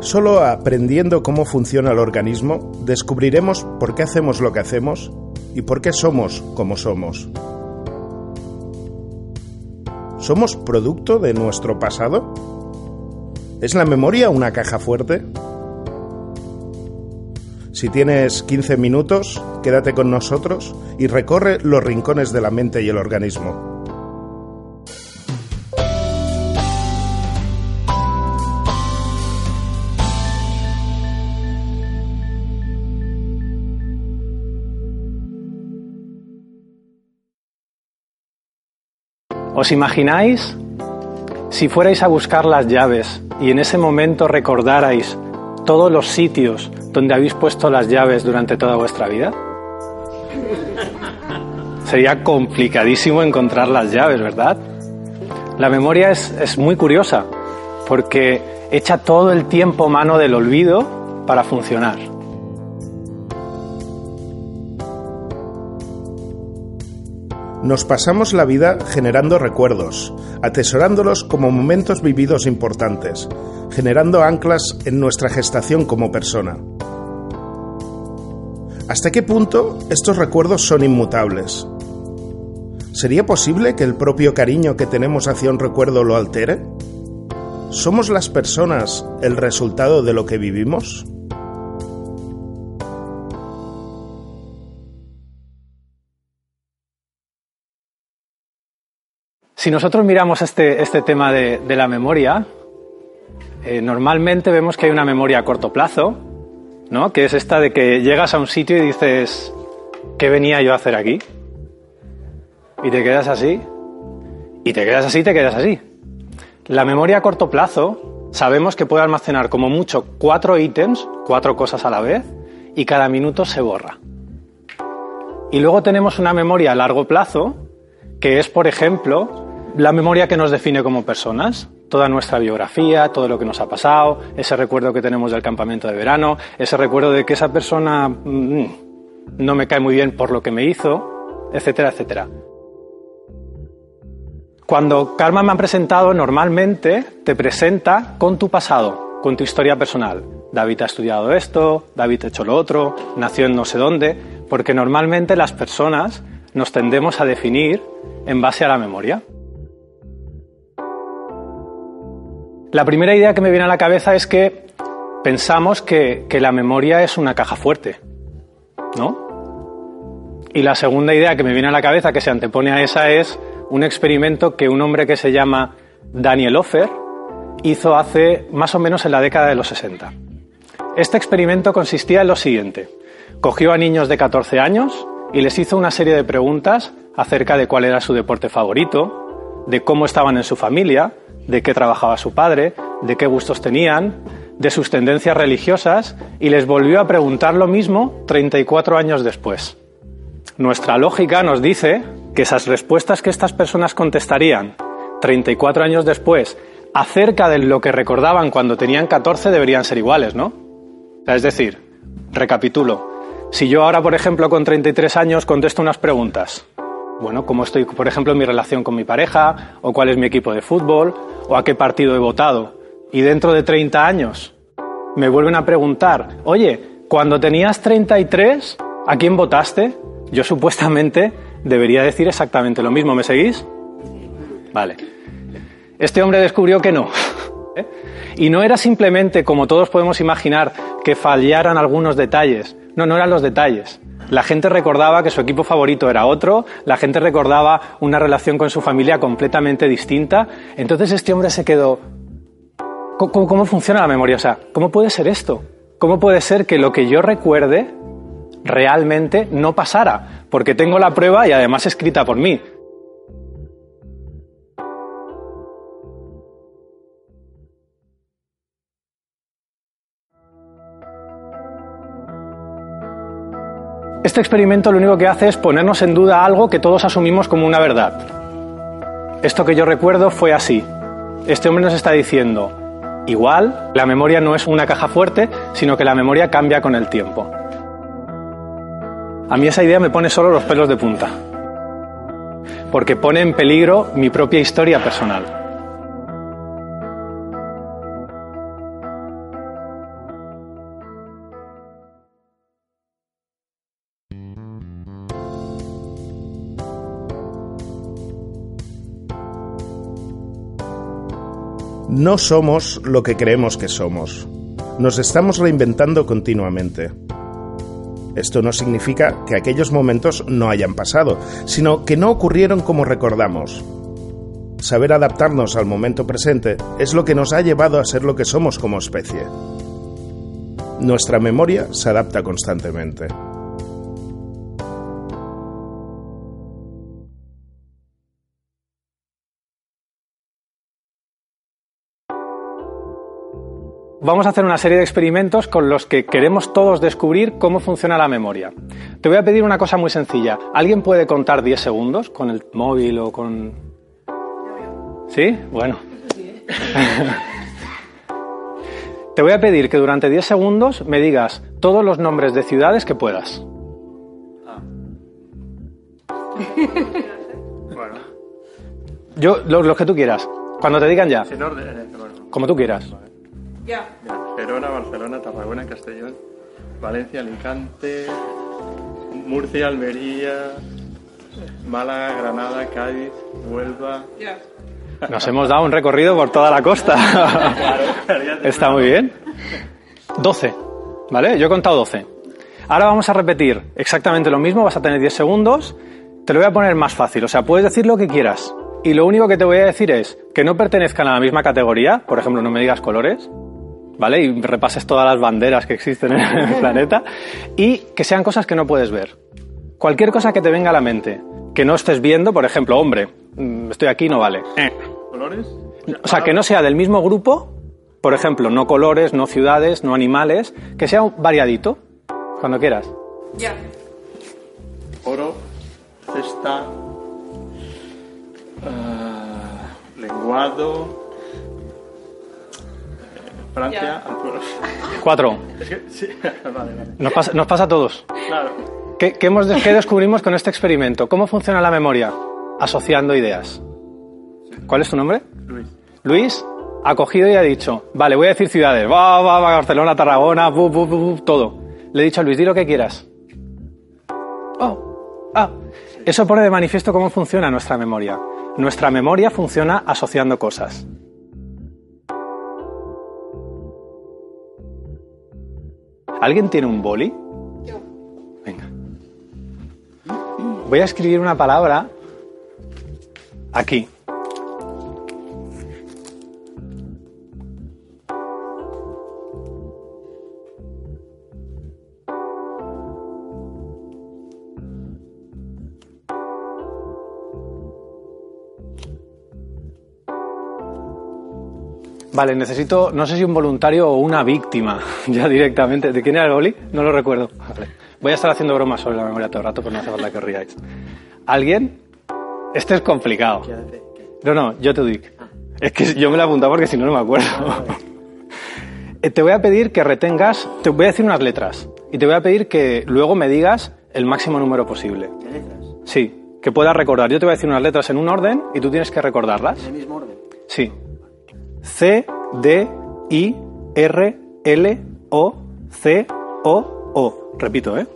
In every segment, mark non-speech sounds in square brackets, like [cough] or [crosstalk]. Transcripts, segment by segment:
Solo aprendiendo cómo funciona el organismo descubriremos por qué hacemos lo que hacemos y por qué somos como somos. ¿Somos producto de nuestro pasado? ¿Es la memoria una caja fuerte? Si tienes 15 minutos, quédate con nosotros y recorre los rincones de la mente y el organismo. ¿Os imagináis si fuerais a buscar las llaves y en ese momento recordarais todos los sitios donde habéis puesto las llaves durante toda vuestra vida? Sería complicadísimo encontrar las llaves, ¿verdad? La memoria es, es muy curiosa porque echa todo el tiempo mano del olvido para funcionar. Nos pasamos la vida generando recuerdos, atesorándolos como momentos vividos importantes, generando anclas en nuestra gestación como persona. ¿Hasta qué punto estos recuerdos son inmutables? ¿Sería posible que el propio cariño que tenemos hacia un recuerdo lo altere? ¿Somos las personas el resultado de lo que vivimos? Si nosotros miramos este, este tema de, de, la memoria, eh, normalmente vemos que hay una memoria a corto plazo, ¿no? que es esta de que llegas a un sitio y dices, ¿qué venía yo a hacer aquí? Y te quedas así, y te quedas así, te quedas así. La memoria a corto plazo sabemos que puede almacenar como mucho cuatro ítems, cuatro cosas a la vez, y cada minuto se borra. Y luego tenemos una memoria a largo plazo, que es, por ejemplo, la memoria que nos define como personas, toda nuestra biografía, todo lo que nos ha pasado, ese recuerdo que tenemos del campamento de verano, ese recuerdo de que esa persona mmm, no me cae muy bien por lo que me hizo, etcétera, etcétera. Cuando Karma me ha presentado, normalmente te presenta con tu pasado, con tu historia personal. David ha estudiado esto, David ha hecho lo otro, nació en no sé dónde, porque normalmente las personas nos tendemos a definir en base a la memoria. La primera idea que me viene a la cabeza es que pensamos que, la memoria es una caja fuerte, ¿no? Y la segunda idea que me viene a la cabeza, que se antepone a esa, es un experimento que un hombre que se llama Daniel Offer hizo hace más o menos en la década de los 60. Este experimento consistía en lo siguiente. Cogió a niños de 14 años y les hizo una serie de preguntas acerca de cuál era su deporte favorito, de cómo estaban en su familia, de qué trabajaba su padre, de qué gustos tenían, de sus tendencias religiosas y les volvió a preguntar lo mismo 34 años después. Nuestra lógica nos dice que esas respuestas que estas personas contestarían 34 años después acerca de lo que recordaban cuando tenían 14 deberían ser iguales, ¿no? Es decir, recapitulo, si yo ahora, por ejemplo, con 33 años contesto unas preguntas, bueno, cómo estoy, por ejemplo, en mi relación con mi pareja, o cuál es mi equipo de fútbol, o a qué partido he votado. Y dentro de 30 años me vuelven a preguntar, oye, cuando tenías 33, ¿a quién votaste? Yo supuestamente debería decir exactamente lo mismo. ¿Me seguís? Vale. Este hombre descubrió que no. ¿Eh? Y no era simplemente, como todos podemos imaginar, que fallaran algunos detalles. No, no eran los detalles. La gente recordaba que su equipo favorito era otro, la gente recordaba una relación con su familia completamente distinta. Entonces este hombre se quedó, ¿cómo, cómo funciona la memoria? O sea, ¿cómo puede ser esto? ¿Cómo puede ser que lo que yo recuerde realmente no pasara? Porque tengo la prueba y además escrita por mí. Este experimento lo único que hace es ponernos en duda algo que todos asumimos como una verdad. Esto que yo recuerdo fue así. Este hombre nos está diciendo, igual, la memoria no es una caja fuerte, sino que la memoria cambia con el tiempo. A mí esa idea me pone solo los pelos de punta, porque pone en peligro mi propia historia personal. No somos lo que creemos que somos. Nos estamos reinventando continuamente. Esto no significa que aquellos momentos no hayan pasado, sino que no ocurrieron como recordamos. Saber adaptarnos al momento presente es lo que nos ha llevado a ser lo que somos como especie. Nuestra memoria se adapta constantemente. Vamos a hacer una serie de experimentos con los que queremos todos descubrir cómo funciona la memoria. Te voy a pedir una cosa muy sencilla. ¿Alguien puede contar 10 segundos con el móvil o con... ¿Sí? Bueno. [laughs] Te voy a pedir que durante 10 segundos me digas todos los nombres de ciudades que puedas. [laughs] Bueno, Yo, los, los que tú quieras. Cuando te digan ya. sin orden. bueno. Como tú quieras. Mira, Gerona, Barcelona, Tarragona, Castellón, Valencia, Alicante, Murcia, Almería, Málaga, Granada, Cádiz, Huelva. Nos hemos dado un recorrido por toda la costa. Está muy bien. 12. ¿Vale? Yo he contado 12. Ahora vamos a repetir exactamente lo mismo. Vas a tener 10 segundos. Te lo voy a poner más fácil. O sea, puedes decir lo que quieras. Y lo único que te voy a decir es que no pertenezcan a la misma categoría. Por ejemplo, no me digas colores. ¿Vale? Y repases todas las banderas que existen en el [laughs] planeta. Y que sean cosas que no puedes ver. Cualquier cosa que te venga a la mente. Que no estés viendo, por ejemplo, hombre, mm, estoy aquí, no vale. Eh. ¿Colores? O sea, que no sea del mismo grupo, por ejemplo, no colores, no ciudades, no animales, que sea un variadito, cuando quieras. Ya. Oro, cesta, ah, lenguado, eh, Francia. Alturas. Cuatro. Es que, sí, [laughs] vale, vale. Nos pasa, nos pasa a todos. Claro. ¿Qué, qué hemos, ¿Qué descubrimos con este experimento? ¿Cómo funciona la memoria? Asociando ideas. ¿Cuál es tu nombre? Luis. Luis ha cogido y ha dicho, vale, voy a decir ciudades, va, va, va, Barcelona, Tarragona, bu, bu, bu, bu, todo. Le he dicho a Luis, di lo que quieras. Oh, ah. Eso pone de manifiesto cómo funciona nuestra memoria. Nuestra memoria funciona asociando cosas. ¿Alguien tiene un boli? Yo. Venga. Voy a escribir una palabra aquí. Vale, necesito, no sé si un voluntario o una víctima, [laughs] ya directamente. ¿De quién era el boli? No lo recuerdo. Vale. Voy a estar haciendo bromas sobre la memoria todo el rato, pero no hace falta que os riáis. ¿Alguien? Este es complicado. No, no, yo te digo. Es que yo me lo he apuntado porque si no, no me acuerdo. [laughs] Eh, Te voy a pedir que retengas, te voy a decir unas letras y te voy a pedir que luego me digas el máximo número posible. ¿Qué letras? Sí, que puedas recordar. Yo te voy a decir unas letras en un orden y tú tienes que recordarlas. ¿En el mismo orden? Sí. C, D, I, R, L, O, C, O, O. Repito, ¿eh?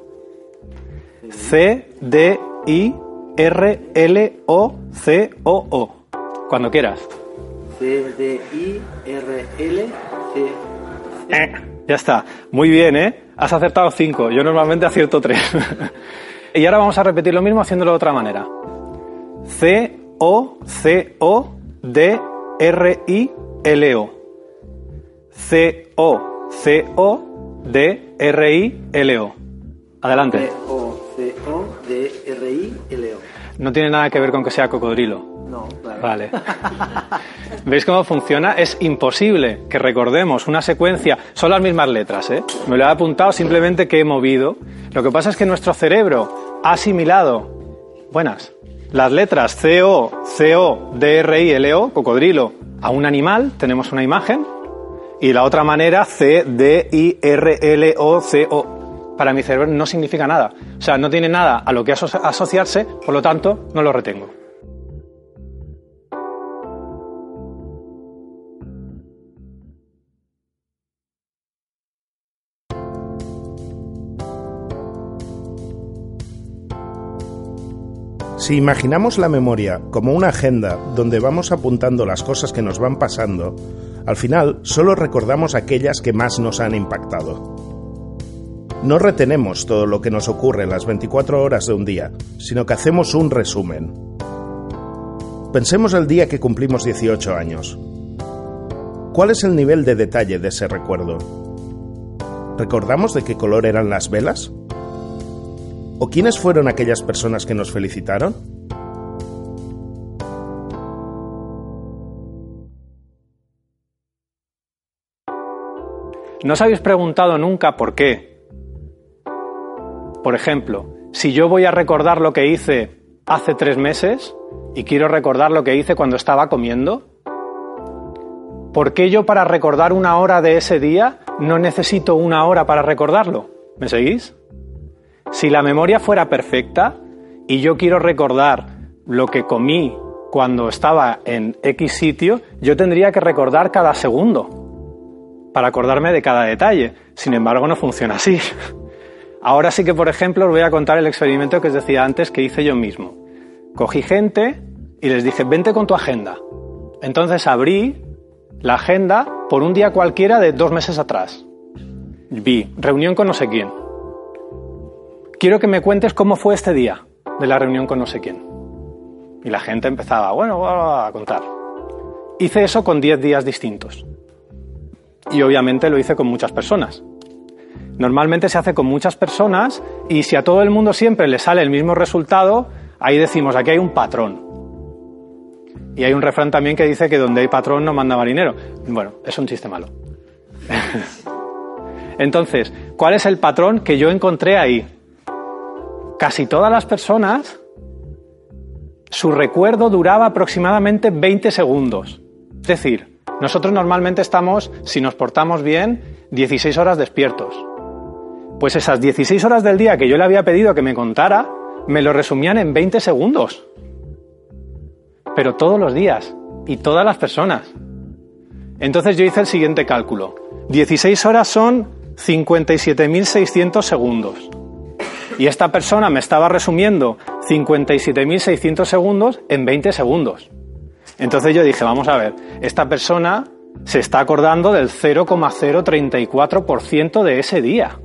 C, D, I, R, L, O, C, O, O. Cuando quieras. C, D, I, R, L, C. Eh, ya está. Muy bien, ¿eh? Has acertado cinco. Yo normalmente acierto tres. [laughs] y ahora vamos a repetir lo mismo haciéndolo de otra manera. C, O, C, O, D, R, I, L, O. C, O, C, O, D, R, I, L, O. Adelante. C, O, C, O, D, R, I, L, O. No tiene nada que ver con que sea cocodrilo. No, claro. Vale. [laughs] ¿Veis cómo funciona? Es imposible que recordemos una secuencia. Son las mismas letras, ¿eh? Me lo he apuntado simplemente que he movido. Lo que pasa es que nuestro cerebro ha asimilado. Buenas. Las letras CO, CO, DRI, LO, cocodrilo, a un animal, tenemos una imagen. Y la otra manera, C, D, I, R, L, O, C, O. Para mi cerebro no significa nada. O sea, no tiene nada a lo que aso- asociarse, por lo tanto, no lo retengo. Si imaginamos la memoria como una agenda donde vamos apuntando las cosas que nos van pasando, Al final, solo recordamos aquellas que más nos han impactado. No retenemos todo lo que nos ocurre en las 24 horas de un día, sino que hacemos un resumen. Pensemos el día que cumplimos 18 años. ¿Cuál es el nivel de detalle de ese recuerdo? ¿Recordamos de qué color eran las velas? ¿O quiénes fueron aquellas personas que nos felicitaron? ¿No os habéis preguntado nunca por qué? Por ejemplo, si yo voy a recordar lo que hice hace tres meses y quiero recordar lo que hice cuando estaba comiendo, ¿por qué yo para recordar una hora de ese día no necesito una hora para recordarlo? ¿Me seguís? Si la memoria fuera perfecta y yo quiero recordar lo que comí cuando estaba en X sitio, yo tendría que recordar cada segundo para acordarme de cada detalle. Sin embargo, no funciona así. [laughs] Ahora sí que, por ejemplo, os voy a contar el experimento que os decía antes que hice yo mismo. Cogí gente y les dije, vente con tu agenda. Entonces abrí la agenda por un día cualquiera de dos meses atrás. Vi, reunión con no sé quién. Quiero que me cuentes cómo fue este día de la reunión con no sé quién. Y la gente empezaba, bueno, a contar. Hice eso con 10 días distintos y obviamente lo hice con muchas personas. Normalmente se hace con muchas personas y si a todo el mundo siempre le sale el mismo resultado, ahí decimos, aquí hay un patrón. Y hay un refrán también que dice que donde hay patrón no manda marinero. Bueno, es un chiste malo. [laughs] Entonces, ¿cuál es el patrón que yo encontré ahí? Casi todas las personas, su recuerdo duraba aproximadamente 20 segundos. Es decir, nosotros normalmente estamos, si nos portamos bien, 16 horas despiertos. Pues esas 16 horas del día que yo le había pedido que me contara, me lo resumían en 20 segundos. Pero todos los días y todas las personas. Entonces yo hice el siguiente cálculo. 16 horas son 57.600 segundos. Y esta persona me estaba resumiendo 57.600 segundos en 20 segundos. Entonces yo dije, vamos a ver, esta persona se está acordando del 0,034% de ese día.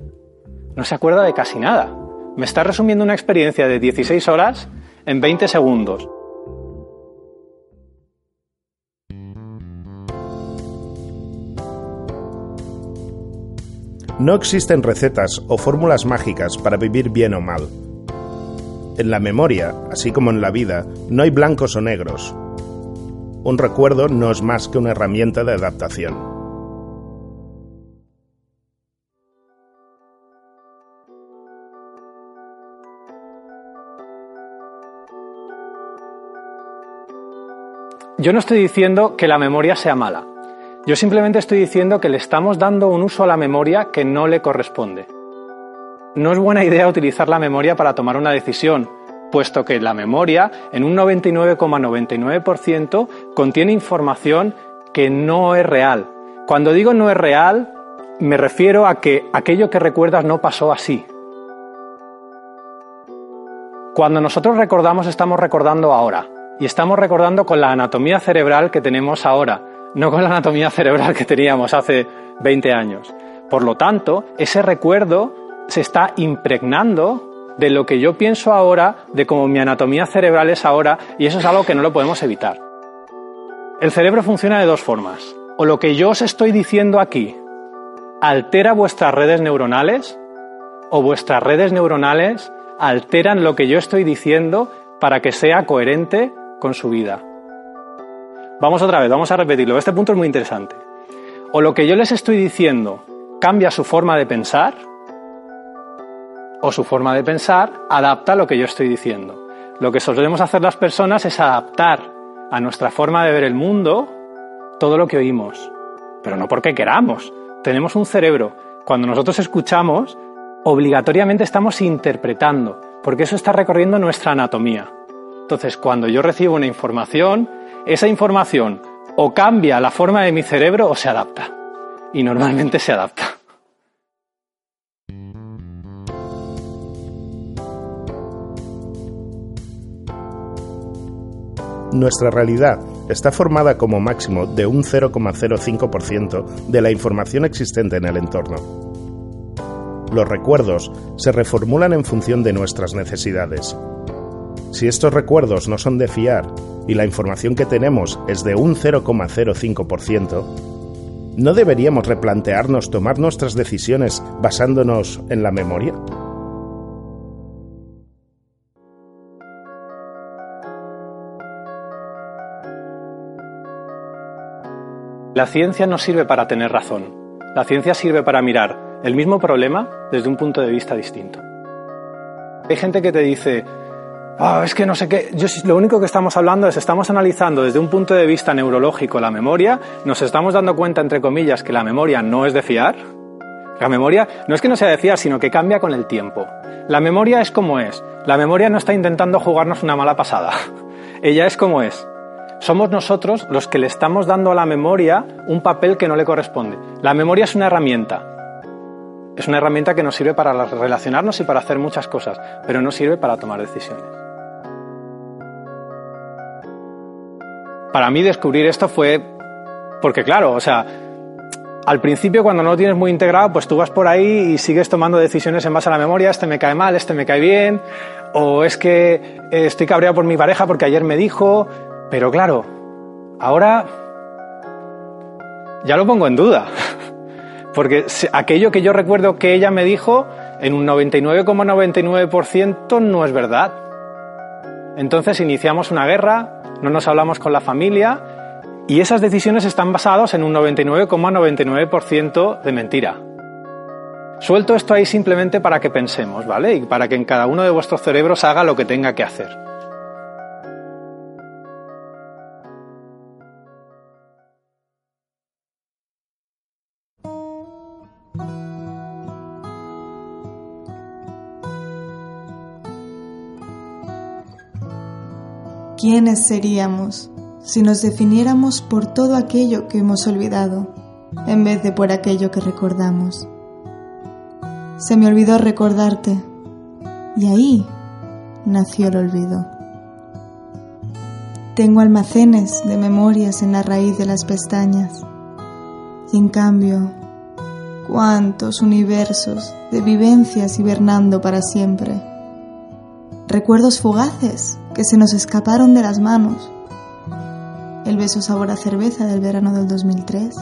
No se acuerda de casi nada. Me está resumiendo una experiencia de 16 horas en 20 segundos. No existen recetas o fórmulas mágicas para vivir bien o mal. En la memoria, así como en la vida, no hay blancos o negros, un recuerdo no es más que una herramienta de adaptación. Yo no estoy diciendo que la memoria sea mala. Yo simplemente estoy diciendo que le estamos dando un uso a la memoria que no le corresponde. No es buena idea utilizar la memoria para tomar una decisión, puesto que la memoria en un 99,99% contiene información que no es real. Cuando digo no es real, me refiero a que aquello que recuerdas no pasó así. Cuando nosotros recordamos estamos recordando ahora y estamos recordando con la anatomía cerebral que tenemos ahora, no con la anatomía cerebral que teníamos hace 20 años. Por lo tanto, ese recuerdo se está impregnando de lo que yo pienso ahora, de cómo mi anatomía cerebral es ahora, y eso es algo que no lo podemos evitar. El cerebro funciona de dos formas. O lo que yo os estoy diciendo aquí altera vuestras redes neuronales, o vuestras redes neuronales alteran lo que yo estoy diciendo para que sea coherente con su vida. Vamos otra vez, vamos a repetirlo. Este punto es muy interesante. O lo que yo les estoy diciendo cambia su forma de pensar, o su forma de pensar adapta lo que yo estoy diciendo. Lo que solemos hacer las personas es adaptar a nuestra forma de ver el mundo todo lo que oímos, pero no porque queramos. Tenemos un cerebro. Cuando nosotros escuchamos, obligatoriamente estamos interpretando, porque eso está recorriendo nuestra anatomía. Entonces, cuando yo recibo una información, esa información o cambia la forma de mi cerebro o se adapta. Y normalmente se adapta. Nuestra realidad está formada como máximo de un 0,05% de la información existente en el entorno. Los recuerdos se reformulan en función de nuestras necesidades. Si estos recuerdos no son de fiar y la información que tenemos es de un 0,05%, ¿no deberíamos replantearnos tomar nuestras decisiones basándonos en la memoria? La ciencia no sirve para tener razón. La ciencia sirve para mirar el mismo problema desde un punto de vista distinto. Hay gente que te dice, ah, es que no sé qué, lo único que estamos hablando es, estamos analizando desde un punto de vista neurológico la memoria, nos estamos dando cuenta, entre comillas, que la memoria no es de fiar. La memoria no es que no sea de fiar, sino que cambia con el tiempo. La memoria es como es. La memoria no está intentando jugarnos una mala pasada. [laughs] Ella es como es somos nosotros los que le estamos dando a la memoria un papel que no le corresponde. La memoria es una herramienta. Es una herramienta que nos sirve para relacionarnos y para hacer muchas cosas, pero no sirve para tomar decisiones. Para mí descubrir esto fue porque claro, o sea, al principio cuando no lo tienes muy integrado, pues tú vas por ahí y sigues tomando decisiones en base a la memoria, este me cae mal, este me cae bien, o es que eh, estoy cabreado por mi pareja porque ayer me dijo, pero claro, ahora ya lo pongo en duda. [laughs] Porque aquello que yo recuerdo que ella me dijo, en un 99,99% no es verdad. Entonces iniciamos una guerra, no nos hablamos con la familia y esas decisiones están basadas en un 99,99% de mentira. Suelto esto ahí simplemente para que pensemos, ¿vale? Y para que en cada uno de vuestros cerebros haga lo que tenga que hacer. ¿Quiénes seríamos si nos definiéramos por todo aquello que hemos olvidado en vez de por aquello que recordamos? Se me olvidó recordarte y ahí nació el olvido. Tengo almacenes de memorias en la raíz de las pestañas y en cambio, cuántos universos de vivencias hibernando para siempre. Recuerdos fugaces que se nos escaparon de las manos. El beso sabor a cerveza del verano del 2003.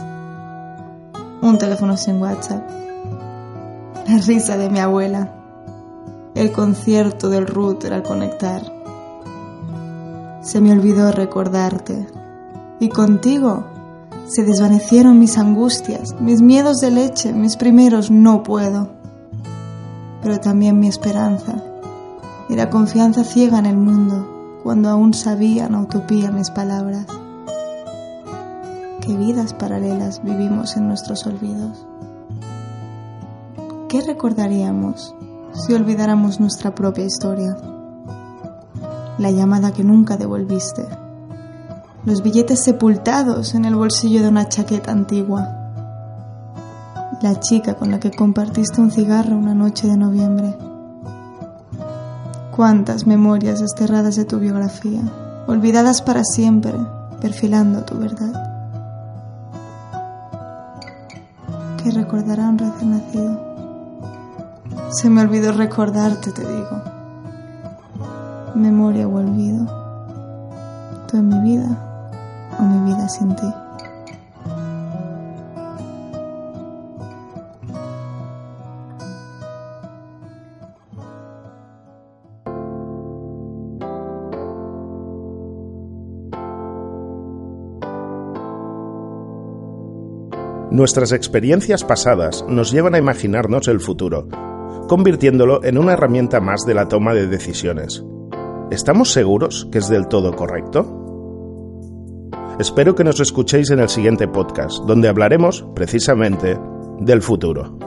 Un teléfono sin WhatsApp. La risa de mi abuela. El concierto del router al conectar. Se me olvidó recordarte. Y contigo se desvanecieron mis angustias, mis miedos de leche, mis primeros no puedo. Pero también mi esperanza y la confianza ciega en el mundo cuando aún sabían utopía mis palabras. ¿Qué vidas paralelas vivimos en nuestros olvidos? ¿Qué recordaríamos si olvidáramos nuestra propia historia? La llamada que nunca devolviste. Los billetes sepultados en el bolsillo de una chaqueta antigua. La chica con la que compartiste un cigarro una noche de noviembre Cuántas memorias desterradas de tu biografía, olvidadas para siempre, perfilando tu verdad. ¿Qué recordará un recién nacido? Se me olvidó recordarte, te digo. Memoria o olvido. Tú en mi vida o mi vida sin ti. Nuestras experiencias pasadas nos llevan a imaginarnos el futuro, convirtiéndolo en una herramienta más de la toma de decisiones. ¿Estamos seguros que es del todo correcto? Espero que nos escuchéis en el siguiente podcast, donde hablaremos precisamente del futuro.